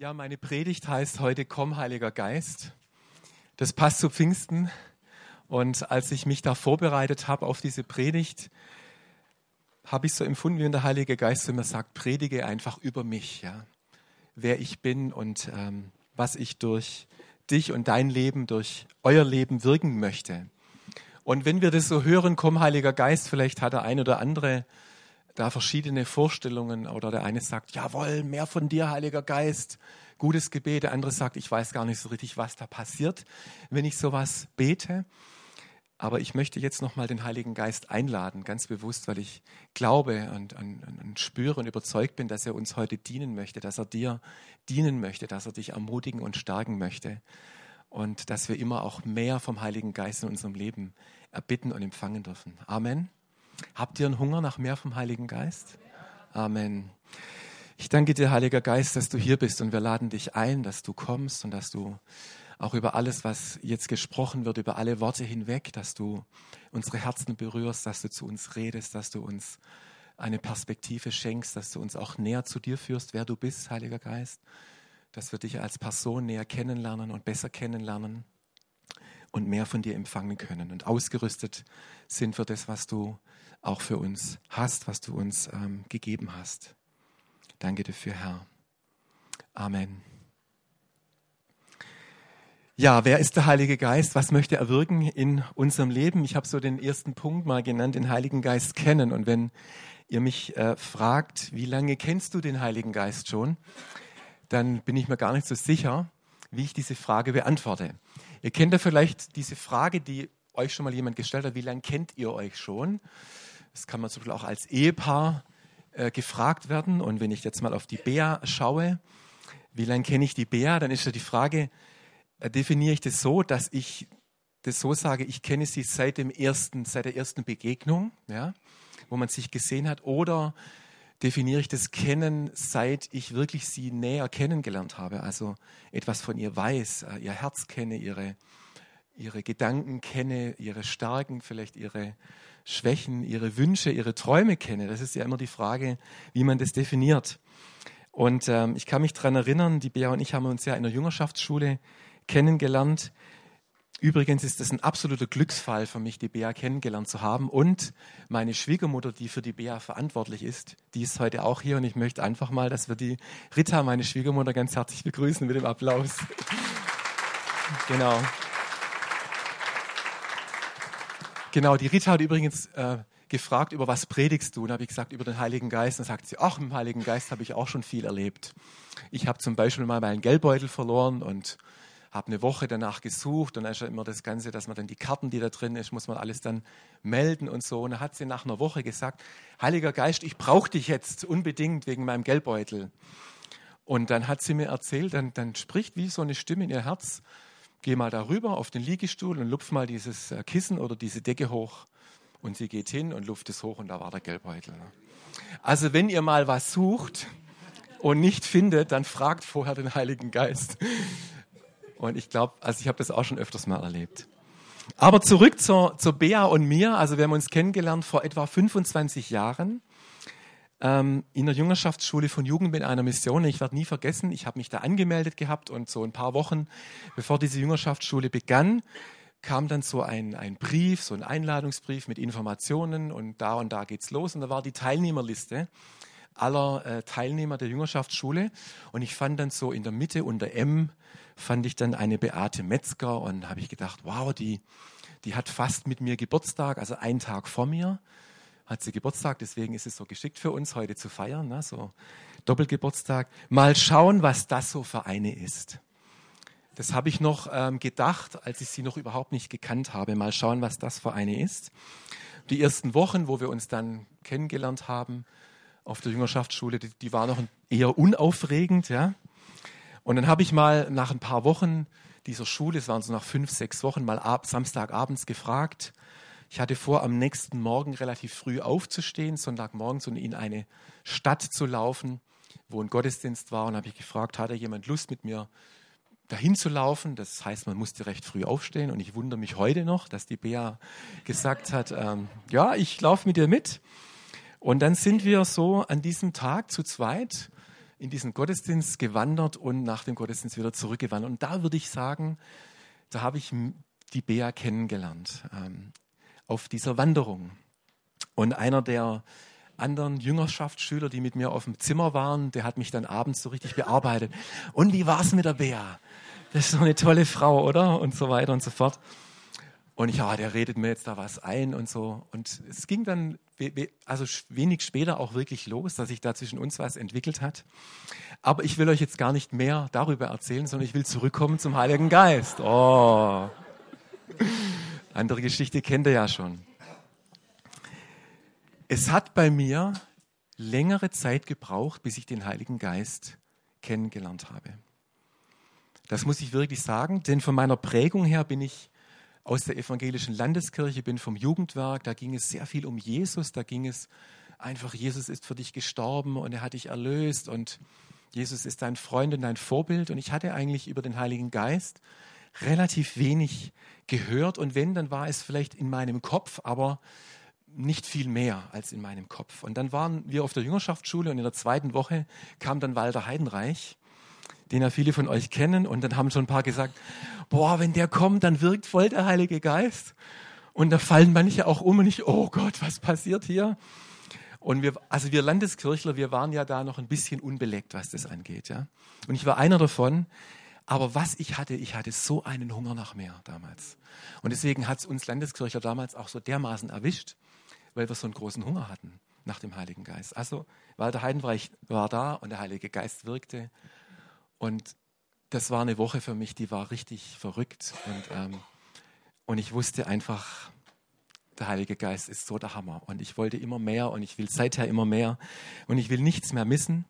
Ja, meine Predigt heißt heute Komm, Heiliger Geist. Das passt zu Pfingsten. Und als ich mich da vorbereitet habe auf diese Predigt, habe ich so empfunden, wie der Heilige Geist immer sagt, predige einfach über mich, ja, wer ich bin und ähm, was ich durch dich und dein Leben, durch euer Leben wirken möchte. Und wenn wir das so hören, komm, Heiliger Geist, vielleicht hat der ein oder andere da verschiedene Vorstellungen oder der eine sagt, jawohl, mehr von dir, Heiliger Geist, gutes Gebet, der andere sagt, ich weiß gar nicht so richtig, was da passiert, wenn ich sowas bete. Aber ich möchte jetzt nochmal den Heiligen Geist einladen, ganz bewusst, weil ich glaube und, und, und, spüre und überzeugt bin, dass er uns heute dienen möchte, dass er dir dienen möchte, dass er dich ermutigen und stärken möchte und dass wir immer auch mehr vom Heiligen Geist in unserem Leben erbitten und empfangen dürfen. Amen. Habt ihr einen Hunger nach mehr vom Heiligen Geist? Amen. Ich danke dir, Heiliger Geist, dass du hier bist und wir laden dich ein, dass du kommst und dass du auch über alles, was jetzt gesprochen wird, über alle Worte hinweg, dass du unsere Herzen berührst, dass du zu uns redest, dass du uns eine Perspektive schenkst, dass du uns auch näher zu dir führst, wer du bist, Heiliger Geist, dass wir dich als Person näher kennenlernen und besser kennenlernen und mehr von dir empfangen können und ausgerüstet sind für das, was du auch für uns hast, was du uns ähm, gegeben hast. Danke dafür, Herr. Amen. Ja, wer ist der Heilige Geist? Was möchte er wirken in unserem Leben? Ich habe so den ersten Punkt mal genannt, den Heiligen Geist kennen. Und wenn ihr mich äh, fragt, wie lange kennst du den Heiligen Geist schon, dann bin ich mir gar nicht so sicher, wie ich diese Frage beantworte. Ihr kennt ja vielleicht diese Frage, die euch schon mal jemand gestellt hat, wie lange kennt ihr euch schon? Das kann man zum Beispiel auch als Ehepaar äh, gefragt werden. Und wenn ich jetzt mal auf die Bea schaue, wie lange kenne ich die Bea, dann ist ja die Frage, äh, definiere ich das so, dass ich das so sage, ich kenne sie seit dem ersten, seit der ersten Begegnung, ja, wo man sich gesehen hat, oder definiere ich das Kennen, seit ich wirklich sie näher kennengelernt habe, also etwas von ihr weiß, äh, ihr Herz kenne, ihre, ihre Gedanken kenne, ihre Stärken, vielleicht ihre Schwächen, ihre Wünsche, ihre Träume kenne. Das ist ja immer die Frage, wie man das definiert. Und ähm, ich kann mich daran erinnern, die Bea und ich haben uns ja in der Jüngerschaftsschule kennengelernt. Übrigens ist es ein absoluter Glücksfall für mich, die Bea kennengelernt zu haben. Und meine Schwiegermutter, die für die Bea verantwortlich ist, die ist heute auch hier. Und ich möchte einfach mal, dass wir die Rita, meine Schwiegermutter, ganz herzlich begrüßen mit dem Applaus. genau. Genau, die Rita hat übrigens äh, gefragt, über was predigst du? Und habe ich gesagt, über den Heiligen Geist. Und sagt sie, ach, im Heiligen Geist habe ich auch schon viel erlebt. Ich habe zum Beispiel mal meinen Geldbeutel verloren und habe eine Woche danach gesucht und dann ist ja immer das Ganze, dass man dann die Karten, die da drin ist, muss man alles dann melden und so. Und dann hat sie nach einer Woche gesagt, Heiliger Geist, ich brauche dich jetzt unbedingt wegen meinem Geldbeutel. Und dann hat sie mir erzählt, dann, dann spricht wie so eine Stimme in ihr Herz, geh mal darüber auf den Liegestuhl und lupf mal dieses äh, Kissen oder diese Decke hoch. Und sie geht hin und luft es hoch und da war der Geldbeutel. Also wenn ihr mal was sucht und nicht findet, dann fragt vorher den Heiligen Geist. Und ich glaube, also ich habe das auch schon öfters mal erlebt. Aber zurück zur, zur Bea und mir. Also wir haben uns kennengelernt vor etwa 25 Jahren ähm, in der Jüngerschaftsschule von Jugend mit einer Mission. Ich werde nie vergessen, ich habe mich da angemeldet gehabt und so ein paar Wochen bevor diese Jüngerschaftsschule begann, kam dann so ein, ein Brief, so ein Einladungsbrief mit Informationen und da und da geht's los und da war die Teilnehmerliste aller äh, Teilnehmer der Jüngerschaftsschule und ich fand dann so in der Mitte unter M fand ich dann eine Beate Metzger und habe ich gedacht, wow, die die hat fast mit mir Geburtstag, also einen Tag vor mir hat sie Geburtstag, deswegen ist es so geschickt für uns, heute zu feiern, ne? so Doppelgeburtstag. Mal schauen, was das so für eine ist. Das habe ich noch ähm, gedacht, als ich sie noch überhaupt nicht gekannt habe. Mal schauen, was das für eine ist. Die ersten Wochen, wo wir uns dann kennengelernt haben auf der Jüngerschaftsschule, die, die waren noch eher unaufregend. Ja? Und dann habe ich mal nach ein paar Wochen dieser Schule, es waren so nach fünf, sechs Wochen, mal ab, Samstagabends gefragt, ich hatte vor, am nächsten Morgen relativ früh aufzustehen, Sonntagmorgens und in eine Stadt zu laufen, wo ein Gottesdienst war. Und habe ich gefragt, hat da jemand Lust mit mir dahin zu laufen? Das heißt, man musste recht früh aufstehen. Und ich wundere mich heute noch, dass die Bea gesagt hat, ähm, ja, ich laufe mit dir mit. Und dann sind wir so an diesem Tag zu zweit in diesen Gottesdienst gewandert und nach dem Gottesdienst wieder zurückgewandert. Und da würde ich sagen, da habe ich die Bea kennengelernt ähm, auf dieser Wanderung. Und einer der anderen Jüngerschaftsschüler, die mit mir auf dem Zimmer waren, der hat mich dann abends so richtig bearbeitet. Und wie war es mit der Bea? Das ist doch eine tolle Frau, oder? Und so weiter und so fort. Und ja, der redet mir jetzt da was ein und so. Und es ging dann also wenig später auch wirklich los, dass sich da zwischen uns was entwickelt hat. Aber ich will euch jetzt gar nicht mehr darüber erzählen, sondern ich will zurückkommen zum Heiligen Geist. Oh. Andere Geschichte kennt ihr ja schon. Es hat bei mir längere Zeit gebraucht, bis ich den Heiligen Geist kennengelernt habe. Das muss ich wirklich sagen, denn von meiner Prägung her bin ich aus der evangelischen Landeskirche, bin vom Jugendwerk, da ging es sehr viel um Jesus, da ging es einfach, Jesus ist für dich gestorben und er hat dich erlöst und Jesus ist dein Freund und dein Vorbild. Und ich hatte eigentlich über den Heiligen Geist relativ wenig gehört. Und wenn, dann war es vielleicht in meinem Kopf, aber nicht viel mehr als in meinem Kopf. Und dann waren wir auf der Jüngerschaftsschule und in der zweiten Woche kam dann Walter Heidenreich den ja viele von euch kennen. Und dann haben schon ein paar gesagt, boah, wenn der kommt, dann wirkt voll der Heilige Geist. Und da fallen manche auch um und ich, oh Gott, was passiert hier? Und wir, also wir Landeskirchler, wir waren ja da noch ein bisschen unbeleckt, was das angeht, ja. Und ich war einer davon. Aber was ich hatte, ich hatte so einen Hunger nach mehr damals. Und deswegen hat es uns Landeskirchler damals auch so dermaßen erwischt, weil wir so einen großen Hunger hatten nach dem Heiligen Geist. Also Walter Heidenreich war da und der Heilige Geist wirkte. Und das war eine Woche für mich, die war richtig verrückt. Und, ähm, und ich wusste einfach, der Heilige Geist ist so der Hammer. Und ich wollte immer mehr und ich will seither immer mehr. Und ich will nichts mehr missen.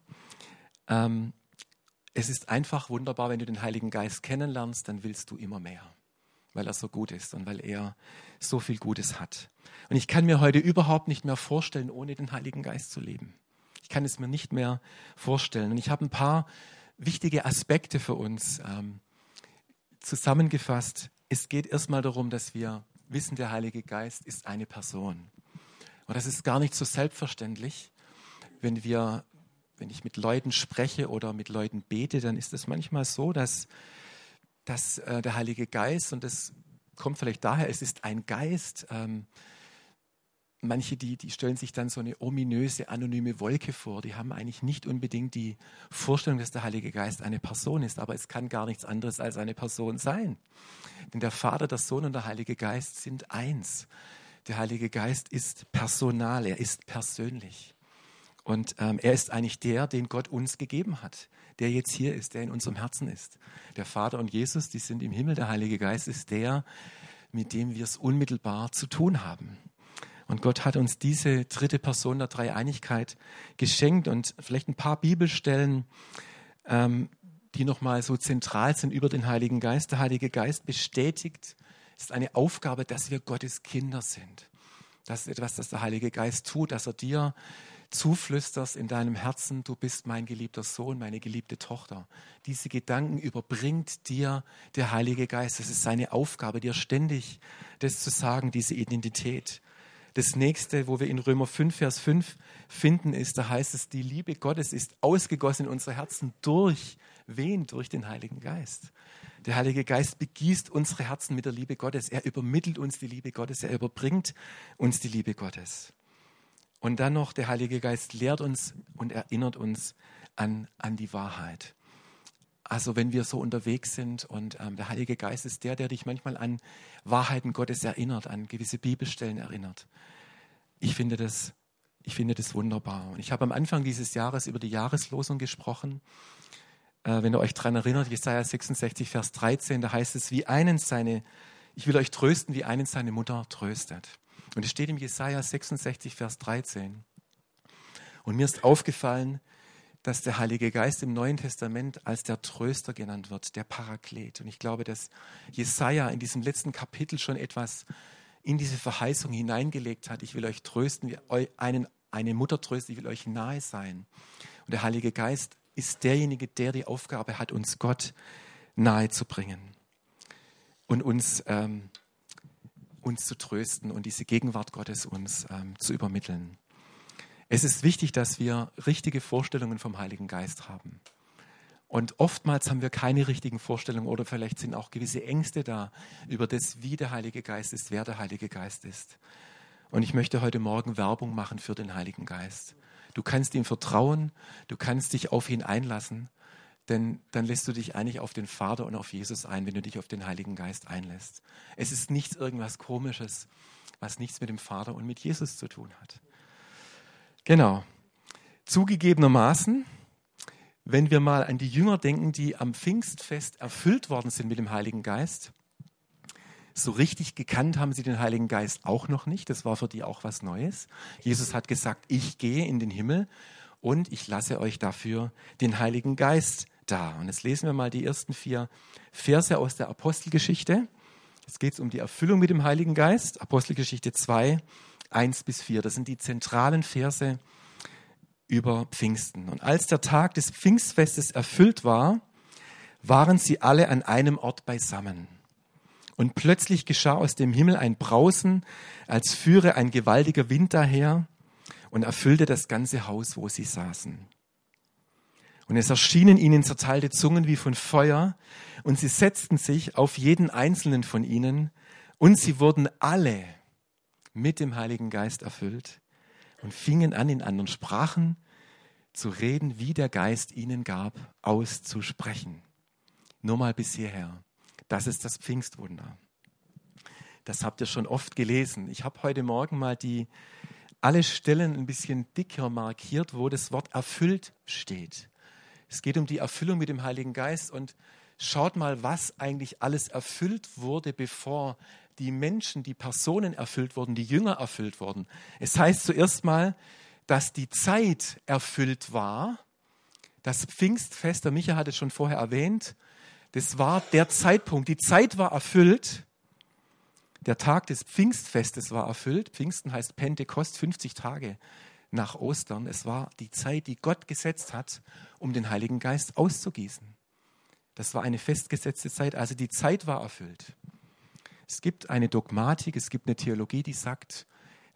Ähm, es ist einfach wunderbar, wenn du den Heiligen Geist kennenlernst, dann willst du immer mehr, weil er so gut ist und weil er so viel Gutes hat. Und ich kann mir heute überhaupt nicht mehr vorstellen, ohne den Heiligen Geist zu leben. Ich kann es mir nicht mehr vorstellen. Und ich habe ein paar wichtige Aspekte für uns. Ähm, zusammengefasst, es geht erstmal darum, dass wir wissen, der Heilige Geist ist eine Person. Und das ist gar nicht so selbstverständlich. Wenn wir, wenn ich mit Leuten spreche oder mit Leuten bete, dann ist es manchmal so, dass, dass äh, der Heilige Geist, und das kommt vielleicht daher, es ist ein Geist, ähm, manche, die, die stellen sich dann so eine ominöse, anonyme Wolke vor. Die haben eigentlich nicht unbedingt die Vorstellung, dass der Heilige Geist eine Person ist, aber es kann gar nichts anderes als eine Person sein. Denn der Vater, der Sohn und der Heilige Geist sind eins. Der Heilige Geist ist personal, er ist persönlich. Und ähm, er ist eigentlich der, den Gott uns gegeben hat, der jetzt hier ist, der in unserem Herzen ist. Der Vater und Jesus, die sind im Himmel, der Heilige Geist ist der, mit dem wir es unmittelbar zu tun haben. Und Gott hat uns diese dritte Person der Dreieinigkeit geschenkt und vielleicht ein paar Bibelstellen, ähm, die nochmal so zentral sind über den Heiligen Geist. Der Heilige Geist bestätigt, es ist eine Aufgabe, dass wir Gottes Kinder sind. Das ist etwas, das der Heilige Geist tut, dass er dir zuflüsterst in deinem Herzen, du bist mein geliebter Sohn, meine geliebte Tochter. Diese Gedanken überbringt dir der Heilige Geist. Es ist seine Aufgabe, dir ständig das zu sagen, diese Identität. Das nächste, wo wir in Römer 5, Vers 5 finden, ist, da heißt es, die Liebe Gottes ist ausgegossen in unsere Herzen durch wen? Durch den Heiligen Geist. Der Heilige Geist begießt unsere Herzen mit der Liebe Gottes. Er übermittelt uns die Liebe Gottes. Er überbringt uns die Liebe Gottes. Und dann noch, der Heilige Geist lehrt uns und erinnert uns an, an die Wahrheit. Also wenn wir so unterwegs sind und ähm, der Heilige Geist ist der, der dich manchmal an Wahrheiten Gottes erinnert, an gewisse Bibelstellen erinnert. Ich finde das, ich finde das wunderbar. Und ich habe am Anfang dieses Jahres über die Jahreslosung gesprochen. Äh, wenn ihr euch daran erinnert, Jesaja 66, Vers 13, da heißt es, wie einen seine, ich will euch trösten, wie einen seine Mutter tröstet. Und es steht im Jesaja 66, Vers 13. Und mir ist aufgefallen, dass der Heilige Geist im Neuen Testament als der Tröster genannt wird, der Paraklet. Und ich glaube, dass Jesaja in diesem letzten Kapitel schon etwas in diese Verheißung hineingelegt hat. Ich will euch trösten, wie einen, eine Mutter trösten, ich will euch nahe sein. Und der Heilige Geist ist derjenige, der die Aufgabe hat, uns Gott nahe zu bringen und uns, ähm, uns zu trösten und diese Gegenwart Gottes uns ähm, zu übermitteln. Es ist wichtig, dass wir richtige Vorstellungen vom Heiligen Geist haben. Und oftmals haben wir keine richtigen Vorstellungen oder vielleicht sind auch gewisse Ängste da über das, wie der Heilige Geist ist, wer der Heilige Geist ist. Und ich möchte heute Morgen Werbung machen für den Heiligen Geist. Du kannst ihm vertrauen, du kannst dich auf ihn einlassen, denn dann lässt du dich eigentlich auf den Vater und auf Jesus ein, wenn du dich auf den Heiligen Geist einlässt. Es ist nichts irgendwas Komisches, was nichts mit dem Vater und mit Jesus zu tun hat. Genau. Zugegebenermaßen, wenn wir mal an die Jünger denken, die am Pfingstfest erfüllt worden sind mit dem Heiligen Geist, so richtig gekannt haben sie den Heiligen Geist auch noch nicht. Das war für die auch was Neues. Jesus hat gesagt, ich gehe in den Himmel und ich lasse euch dafür den Heiligen Geist da. Und jetzt lesen wir mal die ersten vier Verse aus der Apostelgeschichte. Jetzt geht es um die Erfüllung mit dem Heiligen Geist. Apostelgeschichte 2, 1 bis 4. Das sind die zentralen Verse über Pfingsten. Und als der Tag des Pfingstfestes erfüllt war, waren sie alle an einem Ort beisammen. Und plötzlich geschah aus dem Himmel ein Brausen, als führe ein gewaltiger Wind daher und erfüllte das ganze Haus, wo sie saßen. Und es erschienen ihnen zerteilte Zungen wie von Feuer, und sie setzten sich auf jeden einzelnen von ihnen, und sie wurden alle mit dem Heiligen Geist erfüllt und fingen an, in anderen Sprachen zu reden, wie der Geist ihnen gab, auszusprechen. Nur mal bis hierher. Das ist das Pfingstwunder. Das habt ihr schon oft gelesen. Ich habe heute Morgen mal die alle Stellen ein bisschen dicker markiert, wo das Wort erfüllt steht. Es geht um die Erfüllung mit dem Heiligen Geist und schaut mal, was eigentlich alles erfüllt wurde, bevor die Menschen, die Personen erfüllt wurden, die Jünger erfüllt wurden. Es heißt zuerst mal, dass die Zeit erfüllt war. Das Pfingstfest, der Micha hat es schon vorher erwähnt, das war der Zeitpunkt. Die Zeit war erfüllt. Der Tag des Pfingstfestes war erfüllt. Pfingsten heißt Pentekost, 50 Tage nach Ostern. Es war die Zeit, die Gott gesetzt hat, um den Heiligen Geist auszugießen. Das war eine festgesetzte Zeit, also die Zeit war erfüllt. Es gibt eine Dogmatik, es gibt eine Theologie, die sagt,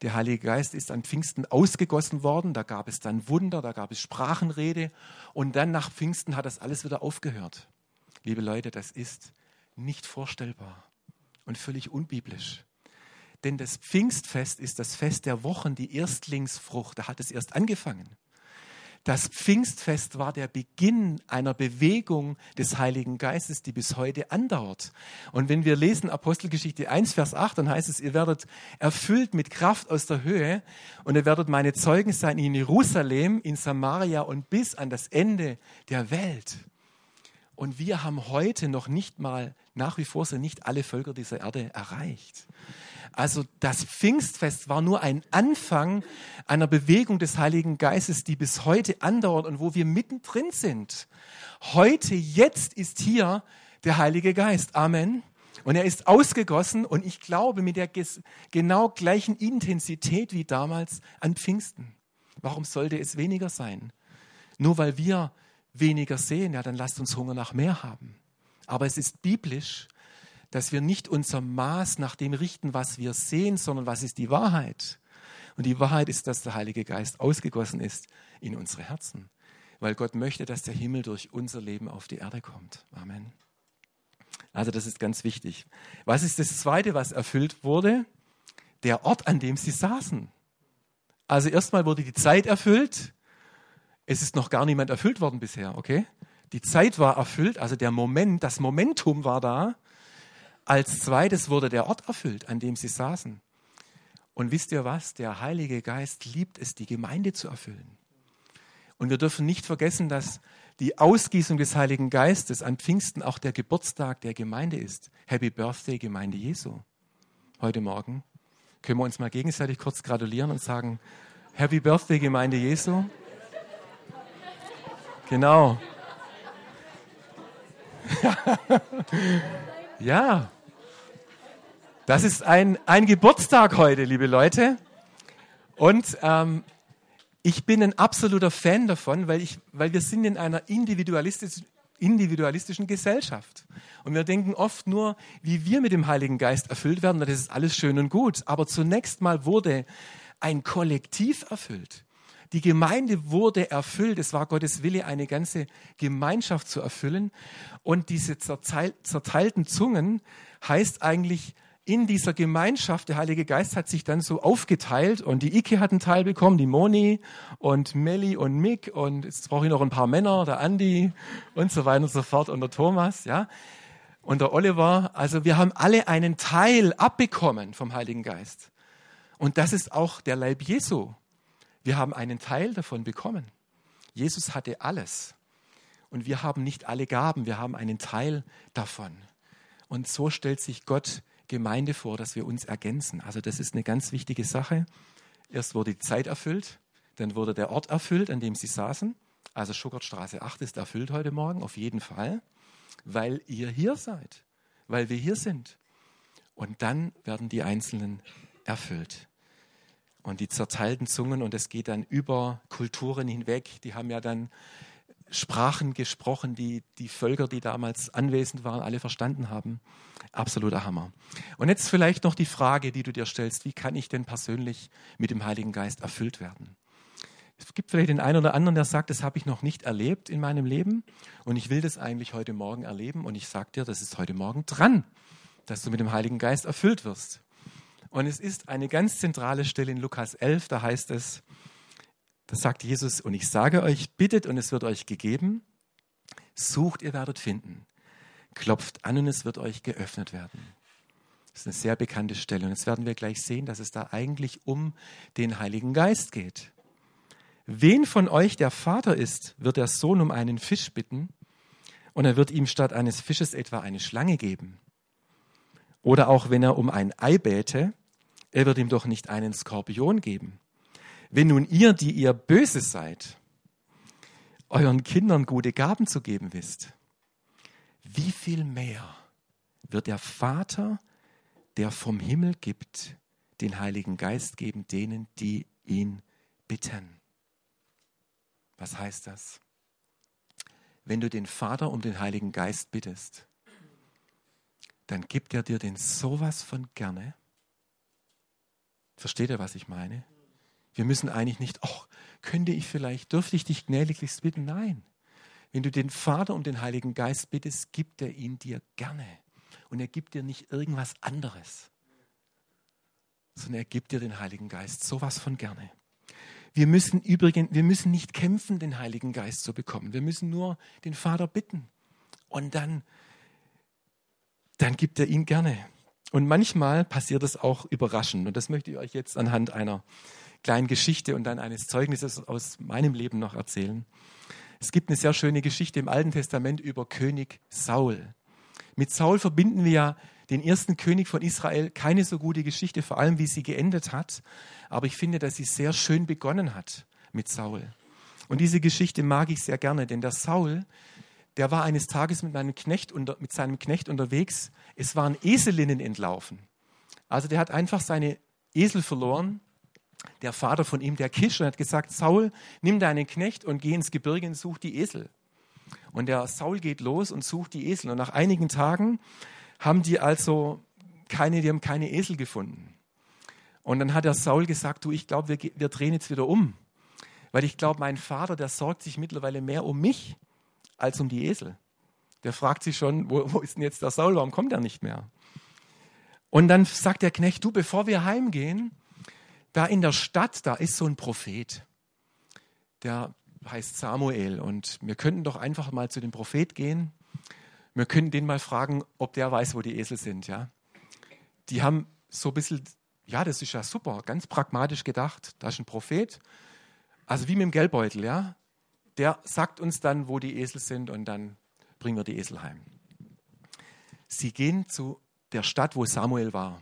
der Heilige Geist ist an Pfingsten ausgegossen worden, da gab es dann Wunder, da gab es Sprachenrede und dann nach Pfingsten hat das alles wieder aufgehört. Liebe Leute, das ist nicht vorstellbar und völlig unbiblisch. Denn das Pfingstfest ist das Fest der Wochen, die Erstlingsfrucht, da hat es erst angefangen. Das Pfingstfest war der Beginn einer Bewegung des Heiligen Geistes, die bis heute andauert. Und wenn wir lesen Apostelgeschichte 1, Vers 8, dann heißt es, ihr werdet erfüllt mit Kraft aus der Höhe und ihr werdet meine Zeugen sein in Jerusalem, in Samaria und bis an das Ende der Welt. Und wir haben heute noch nicht mal, nach wie vor sind nicht alle Völker dieser Erde erreicht. Also das Pfingstfest war nur ein Anfang einer Bewegung des Heiligen Geistes, die bis heute andauert und wo wir mittendrin sind. Heute, jetzt ist hier der Heilige Geist. Amen. Und er ist ausgegossen und ich glaube mit der genau gleichen Intensität wie damals an Pfingsten. Warum sollte es weniger sein? Nur weil wir weniger sehen, ja, dann lasst uns Hunger nach mehr haben. Aber es ist biblisch, dass wir nicht unser Maß nach dem richten, was wir sehen, sondern was ist die Wahrheit. Und die Wahrheit ist, dass der Heilige Geist ausgegossen ist in unsere Herzen, weil Gott möchte, dass der Himmel durch unser Leben auf die Erde kommt. Amen. Also das ist ganz wichtig. Was ist das Zweite, was erfüllt wurde? Der Ort, an dem sie saßen. Also erstmal wurde die Zeit erfüllt, es ist noch gar niemand erfüllt worden bisher, okay? Die Zeit war erfüllt, also der Moment, das Momentum war da. Als zweites wurde der Ort erfüllt, an dem sie saßen. Und wisst ihr was? Der Heilige Geist liebt es, die Gemeinde zu erfüllen. Und wir dürfen nicht vergessen, dass die Ausgießung des Heiligen Geistes an Pfingsten auch der Geburtstag der Gemeinde ist. Happy Birthday, Gemeinde Jesu. Heute Morgen können wir uns mal gegenseitig kurz gratulieren und sagen, Happy Birthday, Gemeinde Jesu. Genau. ja. Das ist ein, ein Geburtstag heute, liebe Leute. Und ähm, ich bin ein absoluter Fan davon, weil, ich, weil wir sind in einer individualistischen, individualistischen Gesellschaft. Und wir denken oft nur, wie wir mit dem Heiligen Geist erfüllt werden. Das ist alles schön und gut. Aber zunächst mal wurde ein Kollektiv erfüllt. Die Gemeinde wurde erfüllt. Es war Gottes Wille, eine ganze Gemeinschaft zu erfüllen. Und diese zerteilten Zungen heißt eigentlich, in dieser Gemeinschaft, der Heilige Geist hat sich dann so aufgeteilt und die Ike hat einen Teil bekommen, die Moni und Melli und Mick und jetzt brauche ich noch ein paar Männer, der Andi und so weiter und so fort und der Thomas, ja. Und der Oliver, also wir haben alle einen Teil abbekommen vom Heiligen Geist. Und das ist auch der Leib Jesu. Wir haben einen Teil davon bekommen. Jesus hatte alles. Und wir haben nicht alle Gaben, wir haben einen Teil davon. Und so stellt sich Gott Gemeinde vor, dass wir uns ergänzen. Also das ist eine ganz wichtige Sache. Erst wurde die Zeit erfüllt, dann wurde der Ort erfüllt, an dem sie saßen. Also Schuckertstraße 8 ist erfüllt heute Morgen, auf jeden Fall, weil ihr hier seid, weil wir hier sind. Und dann werden die Einzelnen erfüllt und die zerteilten Zungen und es geht dann über Kulturen hinweg. Die haben ja dann Sprachen gesprochen, die die Völker, die damals anwesend waren, alle verstanden haben. Absoluter Hammer. Und jetzt vielleicht noch die Frage, die du dir stellst, wie kann ich denn persönlich mit dem Heiligen Geist erfüllt werden? Es gibt vielleicht den einen oder anderen, der sagt, das habe ich noch nicht erlebt in meinem Leben und ich will das eigentlich heute Morgen erleben und ich sage dir, das ist heute Morgen dran, dass du mit dem Heiligen Geist erfüllt wirst. Und es ist eine ganz zentrale Stelle in Lukas 11, da heißt es, da sagt Jesus, und ich sage euch, bittet und es wird euch gegeben, sucht, ihr werdet finden, klopft an und es wird euch geöffnet werden. Das ist eine sehr bekannte Stelle. Und jetzt werden wir gleich sehen, dass es da eigentlich um den Heiligen Geist geht. Wen von euch der Vater ist, wird der Sohn um einen Fisch bitten und er wird ihm statt eines Fisches etwa eine Schlange geben. Oder auch wenn er um ein Ei bäte, er wird ihm doch nicht einen Skorpion geben. Wenn nun ihr, die ihr böse seid, euren Kindern gute Gaben zu geben wisst, wie viel mehr wird der Vater, der vom Himmel gibt, den Heiligen Geist geben denen, die ihn bitten. Was heißt das? Wenn du den Vater um den Heiligen Geist bittest, dann gibt er dir den sowas von gerne, Versteht ihr, was ich meine? Wir müssen eigentlich nicht, ach, könnte ich vielleicht, dürfte ich dich gnädiglichst bitten? Nein. Wenn du den Vater um den Heiligen Geist bittest, gibt er ihn dir gerne. Und er gibt dir nicht irgendwas anderes, sondern er gibt dir den Heiligen Geist sowas von gerne. Wir müssen übrigens, wir müssen nicht kämpfen, den Heiligen Geist zu bekommen. Wir müssen nur den Vater bitten. Und dann, dann gibt er ihn gerne. Und manchmal passiert es auch überraschend. Und das möchte ich euch jetzt anhand einer kleinen Geschichte und dann eines Zeugnisses aus meinem Leben noch erzählen. Es gibt eine sehr schöne Geschichte im Alten Testament über König Saul. Mit Saul verbinden wir ja den ersten König von Israel keine so gute Geschichte, vor allem wie sie geendet hat. Aber ich finde, dass sie sehr schön begonnen hat mit Saul. Und diese Geschichte mag ich sehr gerne, denn der Saul, der war eines Tages mit, meinem Knecht unter, mit seinem Knecht unterwegs. Es waren Eselinnen entlaufen. Also der hat einfach seine Esel verloren. Der Vater von ihm, der Kisch, hat gesagt, Saul, nimm deinen Knecht und geh ins Gebirge und such die Esel. Und der Saul geht los und sucht die Esel. Und nach einigen Tagen haben die also keine, die haben keine Esel gefunden. Und dann hat der Saul gesagt, du, ich glaube, wir, wir drehen jetzt wieder um. Weil ich glaube, mein Vater, der sorgt sich mittlerweile mehr um mich als um die Esel. Der fragt sich schon, wo, wo ist denn jetzt der Saul, warum kommt er nicht mehr? Und dann sagt der Knecht, du, bevor wir heimgehen, da in der Stadt, da ist so ein Prophet. Der heißt Samuel und wir könnten doch einfach mal zu dem Prophet gehen. Wir können den mal fragen, ob der weiß, wo die Esel sind, ja. Die haben so ein bisschen, ja, das ist ja super, ganz pragmatisch gedacht. Da ist ein Prophet, also wie mit dem Geldbeutel, ja der sagt uns dann, wo die Esel sind und dann bringen wir die Esel heim. Sie gehen zu der Stadt, wo Samuel war.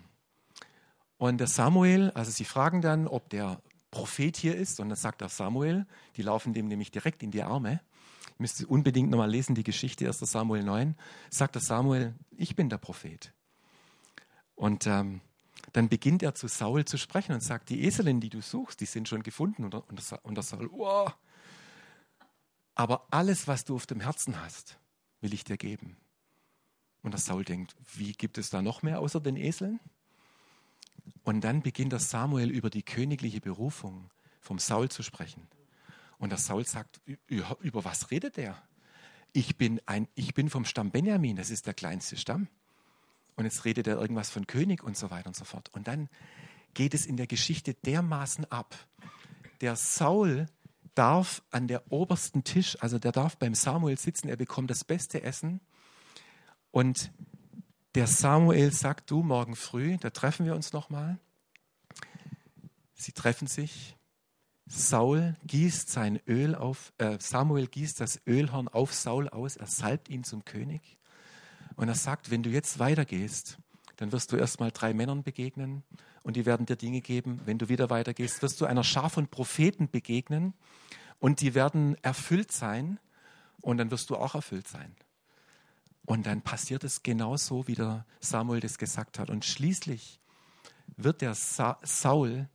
Und der Samuel, also sie fragen dann, ob der Prophet hier ist. Und dann sagt der Samuel, die laufen dem nämlich direkt in die Arme. Ihr müsst unbedingt nochmal lesen, die Geschichte 1. Samuel 9. Sagt der Samuel, ich bin der Prophet. Und ähm, dann beginnt er zu Saul zu sprechen und sagt, die Eselin, die du suchst, die sind schon gefunden. Und der, und der Saul, oh, aber alles, was du auf dem Herzen hast, will ich dir geben. Und der Saul denkt, wie gibt es da noch mehr außer den Eseln? Und dann beginnt der Samuel über die königliche Berufung vom Saul zu sprechen. Und der Saul sagt, über was redet der? Ich bin, ein, ich bin vom Stamm Benjamin, das ist der kleinste Stamm. Und jetzt redet er irgendwas von König und so weiter und so fort. Und dann geht es in der Geschichte dermaßen ab. Der Saul darf an der obersten Tisch, also der darf beim Samuel sitzen, er bekommt das beste Essen. Und der Samuel sagt, du morgen früh, da treffen wir uns nochmal. Sie treffen sich. Saul gießt sein Öl auf, äh, Samuel gießt das Ölhorn auf Saul aus, er salbt ihn zum König. Und er sagt, wenn du jetzt weitergehst, dann wirst du erstmal drei Männern begegnen und die werden dir Dinge geben. Wenn du wieder weitergehst, wirst du einer Schar von Propheten begegnen und die werden erfüllt sein und dann wirst du auch erfüllt sein. Und dann passiert es genauso, wie der Samuel das gesagt hat. Und schließlich wird der Sa Saul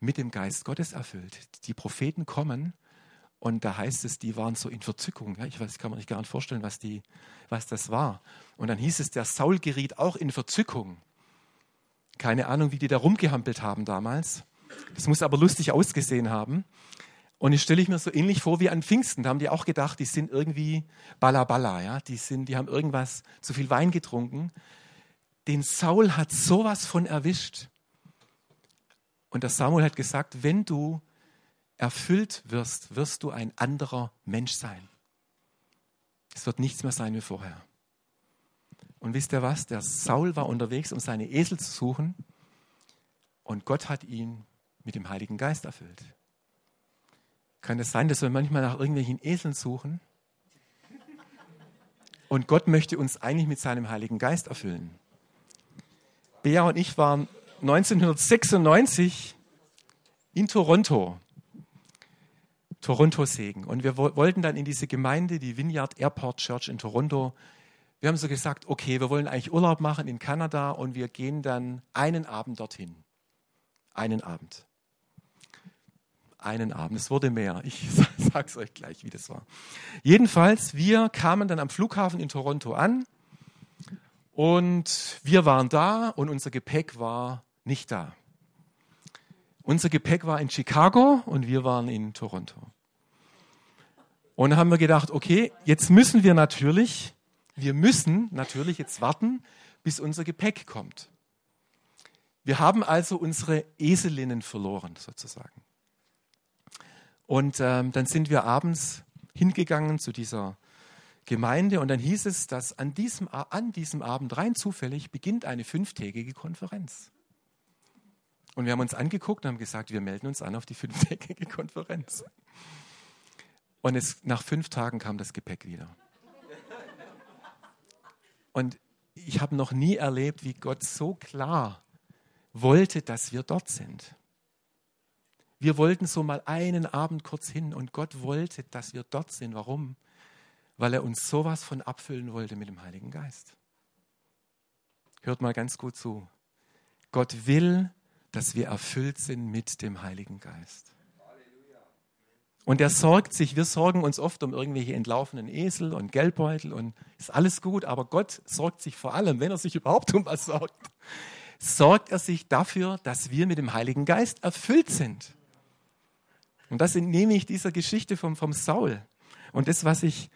mit dem Geist Gottes erfüllt. Die Propheten kommen und da heißt es, die waren so in Verzückung. Ja, ich weiß, kann man sich gar nicht vorstellen, was, die, was das war. Und dann hieß es, der Saul geriet auch in Verzückung. Keine Ahnung, wie die da rumgehampelt haben damals. Das muss aber lustig ausgesehen haben. Und ich stelle ich mir so ähnlich vor wie an Pfingsten. Da haben die auch gedacht, die sind irgendwie balla ja. Die, sind, die haben irgendwas, zu viel Wein getrunken. Den Saul hat sowas von erwischt. Und der Samuel hat gesagt, wenn du erfüllt wirst, wirst du ein anderer Mensch sein. Es wird nichts mehr sein wie vorher. Und wisst ihr was? Der Saul war unterwegs, um seine Esel zu suchen. Und Gott hat ihn mit dem Heiligen Geist erfüllt. Kann es sein, dass wir manchmal nach irgendwelchen Eseln suchen? Und Gott möchte uns eigentlich mit seinem Heiligen Geist erfüllen. Bea und ich waren 1996 in Toronto. Toronto Segen. Und wir wollten dann in diese Gemeinde, die Vineyard Airport Church in Toronto. Wir haben so gesagt, okay, wir wollen eigentlich Urlaub machen in Kanada und wir gehen dann einen Abend dorthin. Einen Abend einen Abend. Es wurde mehr. Ich sage es euch gleich, wie das war. Jedenfalls, wir kamen dann am Flughafen in Toronto an und wir waren da und unser Gepäck war nicht da. Unser Gepäck war in Chicago und wir waren in Toronto. Und haben wir gedacht, okay, jetzt müssen wir natürlich, wir müssen natürlich jetzt warten, bis unser Gepäck kommt. Wir haben also unsere Eselinnen verloren, sozusagen. Und ähm, dann sind wir abends hingegangen zu dieser Gemeinde und dann hieß es, dass an diesem, an diesem Abend rein zufällig beginnt eine fünftägige Konferenz. Und wir haben uns angeguckt und haben gesagt, wir melden uns an auf die fünftägige Konferenz. Und es, nach fünf Tagen kam das Gepäck wieder. Und ich habe noch nie erlebt, wie Gott so klar wollte, dass wir dort sind. Wir wollten so mal einen Abend kurz hin und Gott wollte, dass wir dort sind. Warum? Weil er uns sowas von abfüllen wollte mit dem Heiligen Geist. Hört mal ganz gut zu. Gott will, dass wir erfüllt sind mit dem Heiligen Geist. Und er sorgt sich, wir sorgen uns oft um irgendwelche entlaufenen Esel und Geldbeutel und ist alles gut, aber Gott sorgt sich vor allem, wenn er sich überhaupt um was sorgt, sorgt er sich dafür, dass wir mit dem Heiligen Geist erfüllt sind. Und das entnehme ich dieser Geschichte vom, vom Saul. Und das, was ich,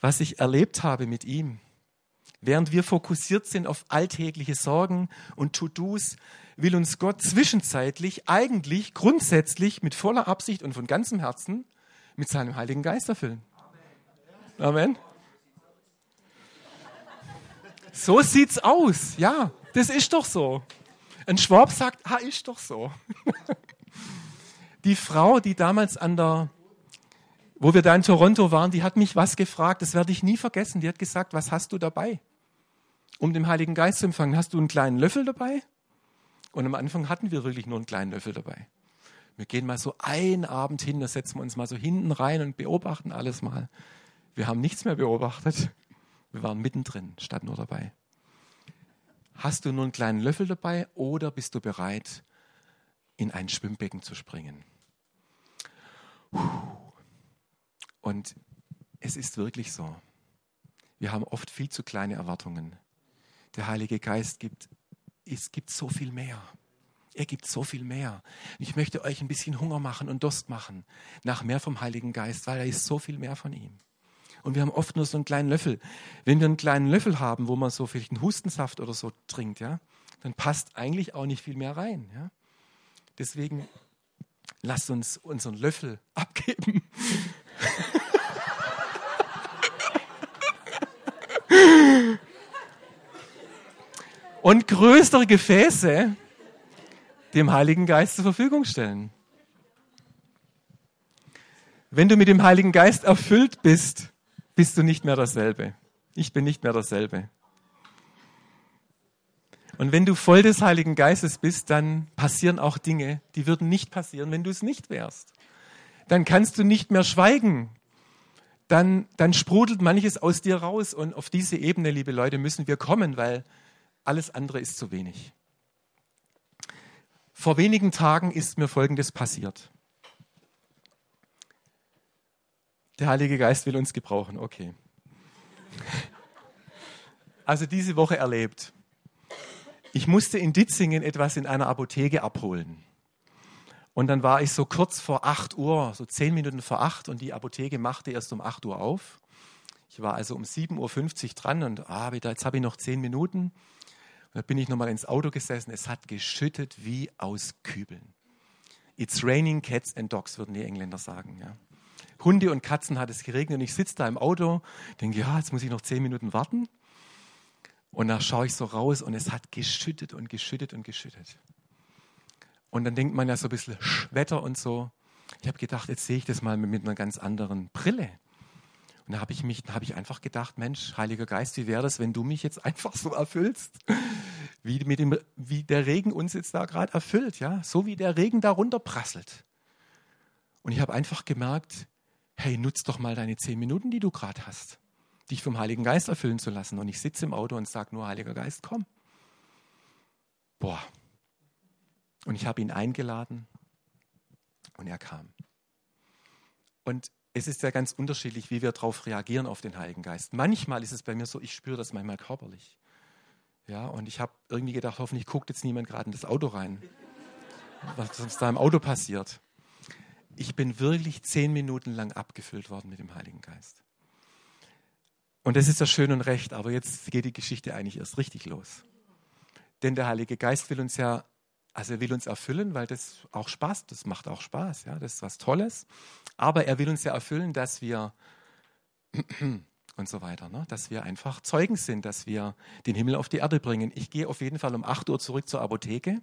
was ich erlebt habe mit ihm. Während wir fokussiert sind auf alltägliche Sorgen und To-Dos, will uns Gott zwischenzeitlich eigentlich grundsätzlich mit voller Absicht und von ganzem Herzen mit seinem Heiligen Geist erfüllen. Amen. So sieht's aus. Ja, das ist doch so. Ein Schwab sagt, ah, ist doch so. die Frau, die damals an der, wo wir da in Toronto waren, die hat mich was gefragt, das werde ich nie vergessen. Die hat gesagt, was hast du dabei? Um den Heiligen Geist zu empfangen, hast du einen kleinen Löffel dabei? Und am Anfang hatten wir wirklich nur einen kleinen Löffel dabei. Wir gehen mal so einen Abend hin, da setzen wir uns mal so hinten rein und beobachten alles mal. Wir haben nichts mehr beobachtet. Wir waren mittendrin, statt nur dabei. Hast du nur einen kleinen Löffel dabei oder bist du bereit, in ein Schwimmbecken zu springen? Und es ist wirklich so. Wir haben oft viel zu kleine Erwartungen. Der Heilige Geist gibt, es gibt so viel mehr. Er gibt so viel mehr. Ich möchte euch ein bisschen Hunger machen und Durst machen nach mehr vom Heiligen Geist, weil er ist so viel mehr von ihm. Und wir haben oft nur so einen kleinen Löffel. Wenn wir einen kleinen Löffel haben, wo man so vielleicht einen Hustensaft oder so trinkt, ja, dann passt eigentlich auch nicht viel mehr rein. Ja. Deswegen lasst uns unseren Löffel abgeben. Und größere Gefäße dem Heiligen Geist zur Verfügung stellen. Wenn du mit dem Heiligen Geist erfüllt bist, bist du nicht mehr dasselbe. Ich bin nicht mehr dasselbe. Und wenn du voll des Heiligen Geistes bist, dann passieren auch Dinge, die würden nicht passieren, wenn du es nicht wärst. Dann kannst du nicht mehr schweigen. Dann, dann sprudelt manches aus dir raus. Und auf diese Ebene, liebe Leute, müssen wir kommen, weil alles andere ist zu wenig. Vor wenigen Tagen ist mir Folgendes passiert. Der Heilige Geist will uns gebrauchen, okay. Also diese Woche erlebt. Ich musste in Ditzingen etwas in einer Apotheke abholen. Und dann war ich so kurz vor 8 Uhr, so 10 Minuten vor 8 und die Apotheke machte erst um 8 Uhr auf. Ich war also um 7.50 Uhr dran und ah, jetzt habe ich noch 10 Minuten. Da bin ich nochmal ins Auto gesessen. Es hat geschüttet wie aus Kübeln. It's raining cats and dogs, würden die Engländer sagen. Ja. Hunde und Katzen hat es geregnet und ich sitze da im Auto, denke, ja, jetzt muss ich noch 10 Minuten warten. Und da schaue ich so raus und es hat geschüttet und geschüttet und geschüttet. Und dann denkt man ja so ein bisschen Wetter und so. Ich habe gedacht, jetzt sehe ich das mal mit einer ganz anderen Brille. Und da habe ich mich, habe ich einfach gedacht, Mensch, Heiliger Geist, wie wäre das, wenn du mich jetzt einfach so erfüllst, wie mit dem, wie der Regen uns jetzt da gerade erfüllt, ja, so wie der Regen da runterprasselt. Und ich habe einfach gemerkt, hey, nutz doch mal deine zehn Minuten, die du gerade hast dich vom Heiligen Geist erfüllen zu lassen. Und ich sitze im Auto und sage nur, Heiliger Geist, komm. Boah. Und ich habe ihn eingeladen und er kam. Und es ist ja ganz unterschiedlich, wie wir darauf reagieren auf den Heiligen Geist. Manchmal ist es bei mir so, ich spüre das manchmal körperlich. Ja, und ich habe irgendwie gedacht, hoffentlich guckt jetzt niemand gerade in das Auto rein, was, was da im Auto passiert. Ich bin wirklich zehn Minuten lang abgefüllt worden mit dem Heiligen Geist. Und das ist ja schön und recht, aber jetzt geht die Geschichte eigentlich erst richtig los. Denn der Heilige Geist will uns ja, also er will uns erfüllen, weil das auch Spaß, das macht auch Spaß, ja, das ist was Tolles. Aber er will uns ja erfüllen, dass wir und so weiter, ne? dass wir einfach Zeugen sind, dass wir den Himmel auf die Erde bringen. Ich gehe auf jeden Fall um 8 Uhr zurück zur Apotheke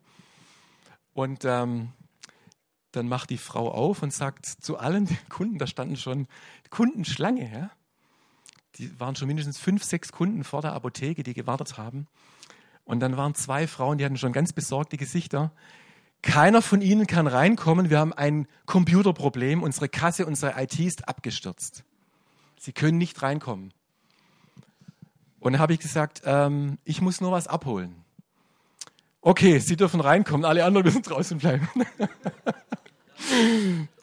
und ähm, dann macht die Frau auf und sagt zu allen Kunden, da standen schon Kundenschlange, ja, die waren schon mindestens fünf, sechs Kunden vor der Apotheke, die gewartet haben. Und dann waren zwei Frauen, die hatten schon ganz besorgte Gesichter. Keiner von ihnen kann reinkommen. Wir haben ein Computerproblem. Unsere Kasse, unsere IT ist abgestürzt. Sie können nicht reinkommen. Und dann habe ich gesagt, ähm, ich muss nur was abholen. Okay, Sie dürfen reinkommen, alle anderen müssen draußen bleiben.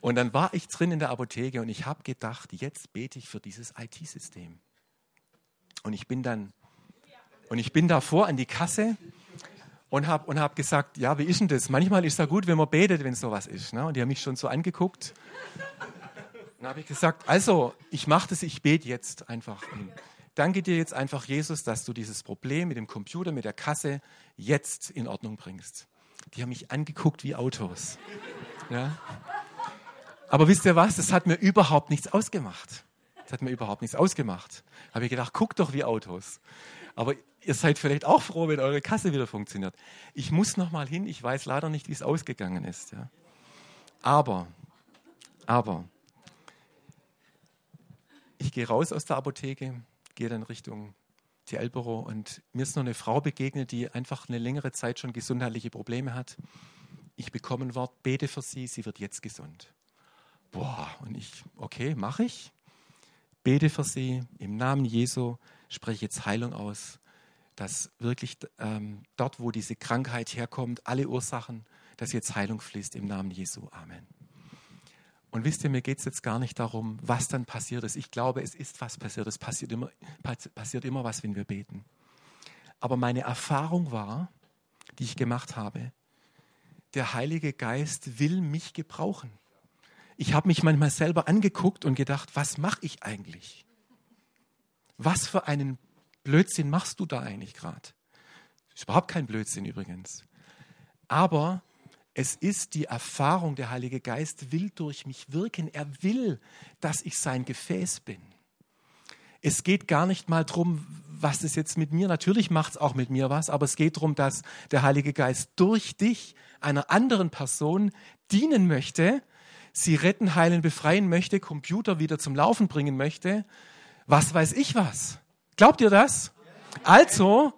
und dann war ich drin in der Apotheke und ich habe gedacht, jetzt bete ich für dieses IT-System. Und ich bin dann, und ich bin davor an die Kasse und habe und hab gesagt, ja, wie ist denn das? Manchmal ist es ja gut, wenn man betet, wenn sowas ist. Ne? Und die haben mich schon so angeguckt. Dann habe ich gesagt, also, ich mache das, ich bete jetzt einfach. Und danke dir jetzt einfach, Jesus, dass du dieses Problem mit dem Computer, mit der Kasse jetzt in Ordnung bringst. Die haben mich angeguckt wie Autos. Ja? Aber wisst ihr was? Das hat mir überhaupt nichts ausgemacht. Das hat mir überhaupt nichts ausgemacht. Habe ich gedacht, guckt doch wie Autos. Aber ihr seid vielleicht auch froh, wenn eure Kasse wieder funktioniert. Ich muss noch mal hin. Ich weiß leider nicht, wie es ausgegangen ist. Ja. Aber, aber, ich gehe raus aus der Apotheke, gehe dann Richtung TL-Büro und mir ist noch eine Frau begegnet, die einfach eine längere Zeit schon gesundheitliche Probleme hat. Ich bekomme ein Wort, bete für sie, sie wird jetzt gesund. Boah, und ich, okay, mache ich bete für sie im Namen Jesu, spreche jetzt Heilung aus, dass wirklich ähm, dort, wo diese Krankheit herkommt, alle Ursachen, dass jetzt Heilung fließt im Namen Jesu. Amen. Und wisst ihr, mir geht es jetzt gar nicht darum, was dann passiert ist. Ich glaube, es ist was passiert. Es passiert immer, passiert immer was, wenn wir beten. Aber meine Erfahrung war, die ich gemacht habe, der Heilige Geist will mich gebrauchen. Ich habe mich manchmal selber angeguckt und gedacht, was mache ich eigentlich? Was für einen Blödsinn machst du da eigentlich gerade? Ist überhaupt kein Blödsinn übrigens. Aber es ist die Erfahrung, der Heilige Geist will durch mich wirken. Er will, dass ich sein Gefäß bin. Es geht gar nicht mal darum, was es jetzt mit mir, natürlich macht es auch mit mir was, aber es geht darum, dass der Heilige Geist durch dich einer anderen Person dienen möchte, sie retten, heilen, befreien möchte, Computer wieder zum Laufen bringen möchte. Was weiß ich was? Glaubt ihr das? Also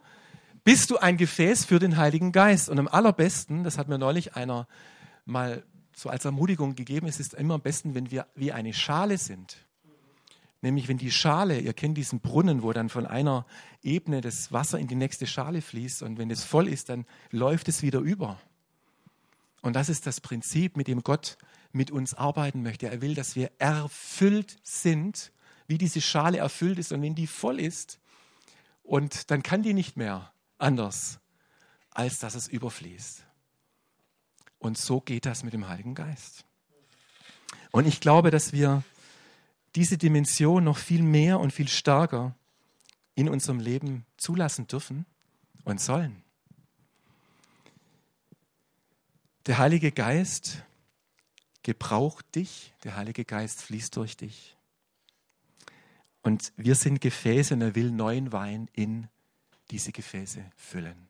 bist du ein Gefäß für den Heiligen Geist. Und am allerbesten, das hat mir neulich einer mal so als Ermutigung gegeben, es ist immer am besten, wenn wir wie eine Schale sind. Nämlich wenn die Schale, ihr kennt diesen Brunnen, wo dann von einer Ebene das Wasser in die nächste Schale fließt und wenn es voll ist, dann läuft es wieder über. Und das ist das Prinzip, mit dem Gott mit uns arbeiten möchte. Er will, dass wir erfüllt sind, wie diese Schale erfüllt ist. Und wenn die voll ist, und dann kann die nicht mehr anders, als dass es überfließt. Und so geht das mit dem Heiligen Geist. Und ich glaube, dass wir diese Dimension noch viel mehr und viel stärker in unserem Leben zulassen dürfen und sollen. Der Heilige Geist gebraucht dich, der Heilige Geist fließt durch dich. Und wir sind Gefäße und er will neuen Wein in diese Gefäße füllen.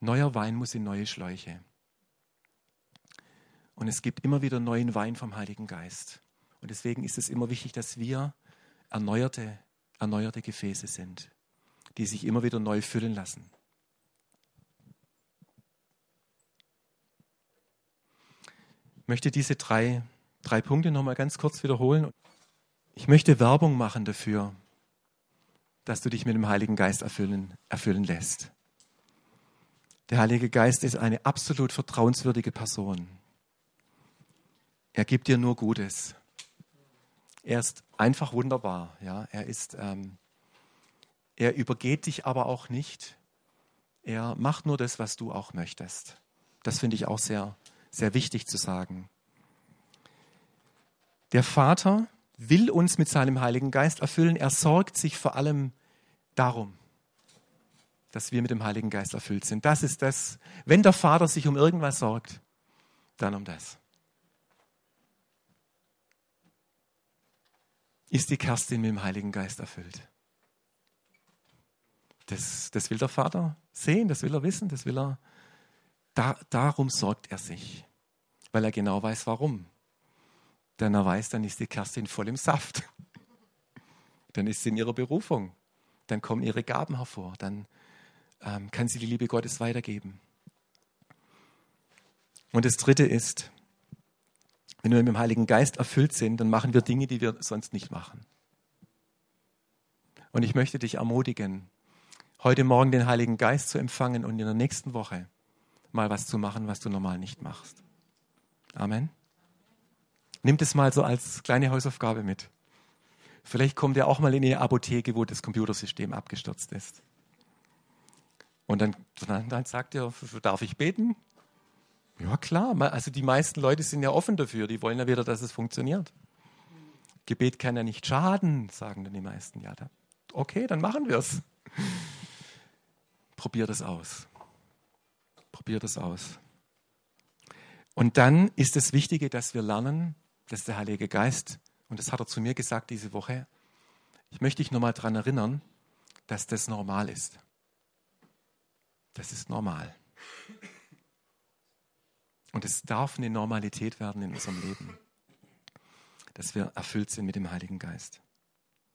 Neuer Wein muss in neue Schläuche. Und es gibt immer wieder neuen Wein vom Heiligen Geist. Und deswegen ist es immer wichtig, dass wir erneuerte, erneuerte Gefäße sind, die sich immer wieder neu füllen lassen. Ich möchte diese drei, drei Punkte nochmal ganz kurz wiederholen. Ich möchte Werbung machen dafür, dass du dich mit dem Heiligen Geist erfüllen, erfüllen lässt. Der Heilige Geist ist eine absolut vertrauenswürdige Person. Er gibt dir nur Gutes. Er ist einfach wunderbar. Ja? Er, ist, ähm, er übergeht dich aber auch nicht. Er macht nur das, was du auch möchtest. Das finde ich auch sehr, sehr wichtig zu sagen. Der Vater will uns mit seinem Heiligen Geist erfüllen. Er sorgt sich vor allem darum, dass wir mit dem Heiligen Geist erfüllt sind. Das ist das. Wenn der Vater sich um irgendwas sorgt, dann um das. Ist die Kerstin mit dem Heiligen Geist erfüllt? Das, das will der Vater sehen, das will er wissen, das will er. Da, darum sorgt er sich, weil er genau weiß, warum. Denn er weiß, dann ist die Kerstin voll im Saft. Dann ist sie in ihrer Berufung dann kommen ihre Gaben hervor, dann ähm, kann sie die Liebe Gottes weitergeben. Und das Dritte ist, wenn wir mit dem Heiligen Geist erfüllt sind, dann machen wir Dinge, die wir sonst nicht machen. Und ich möchte dich ermutigen, heute Morgen den Heiligen Geist zu empfangen und in der nächsten Woche mal was zu machen, was du normal nicht machst. Amen. Nimm das mal so als kleine Hausaufgabe mit. Vielleicht kommt er auch mal in eine Apotheke, wo das Computersystem abgestürzt ist. Und dann, dann sagt er, darf ich beten? Ja klar, also die meisten Leute sind ja offen dafür, die wollen ja wieder, dass es funktioniert. Gebet kann ja nicht schaden, sagen dann die meisten. Ja, da, okay, dann machen wir es. Probier das aus. Probier das aus. Und dann ist das Wichtige, dass wir lernen, dass der Heilige Geist und das hat er zu mir gesagt diese Woche, ich möchte dich nochmal daran erinnern, dass das normal ist. Das ist normal. Und es darf eine Normalität werden in unserem Leben, dass wir erfüllt sind mit dem Heiligen Geist.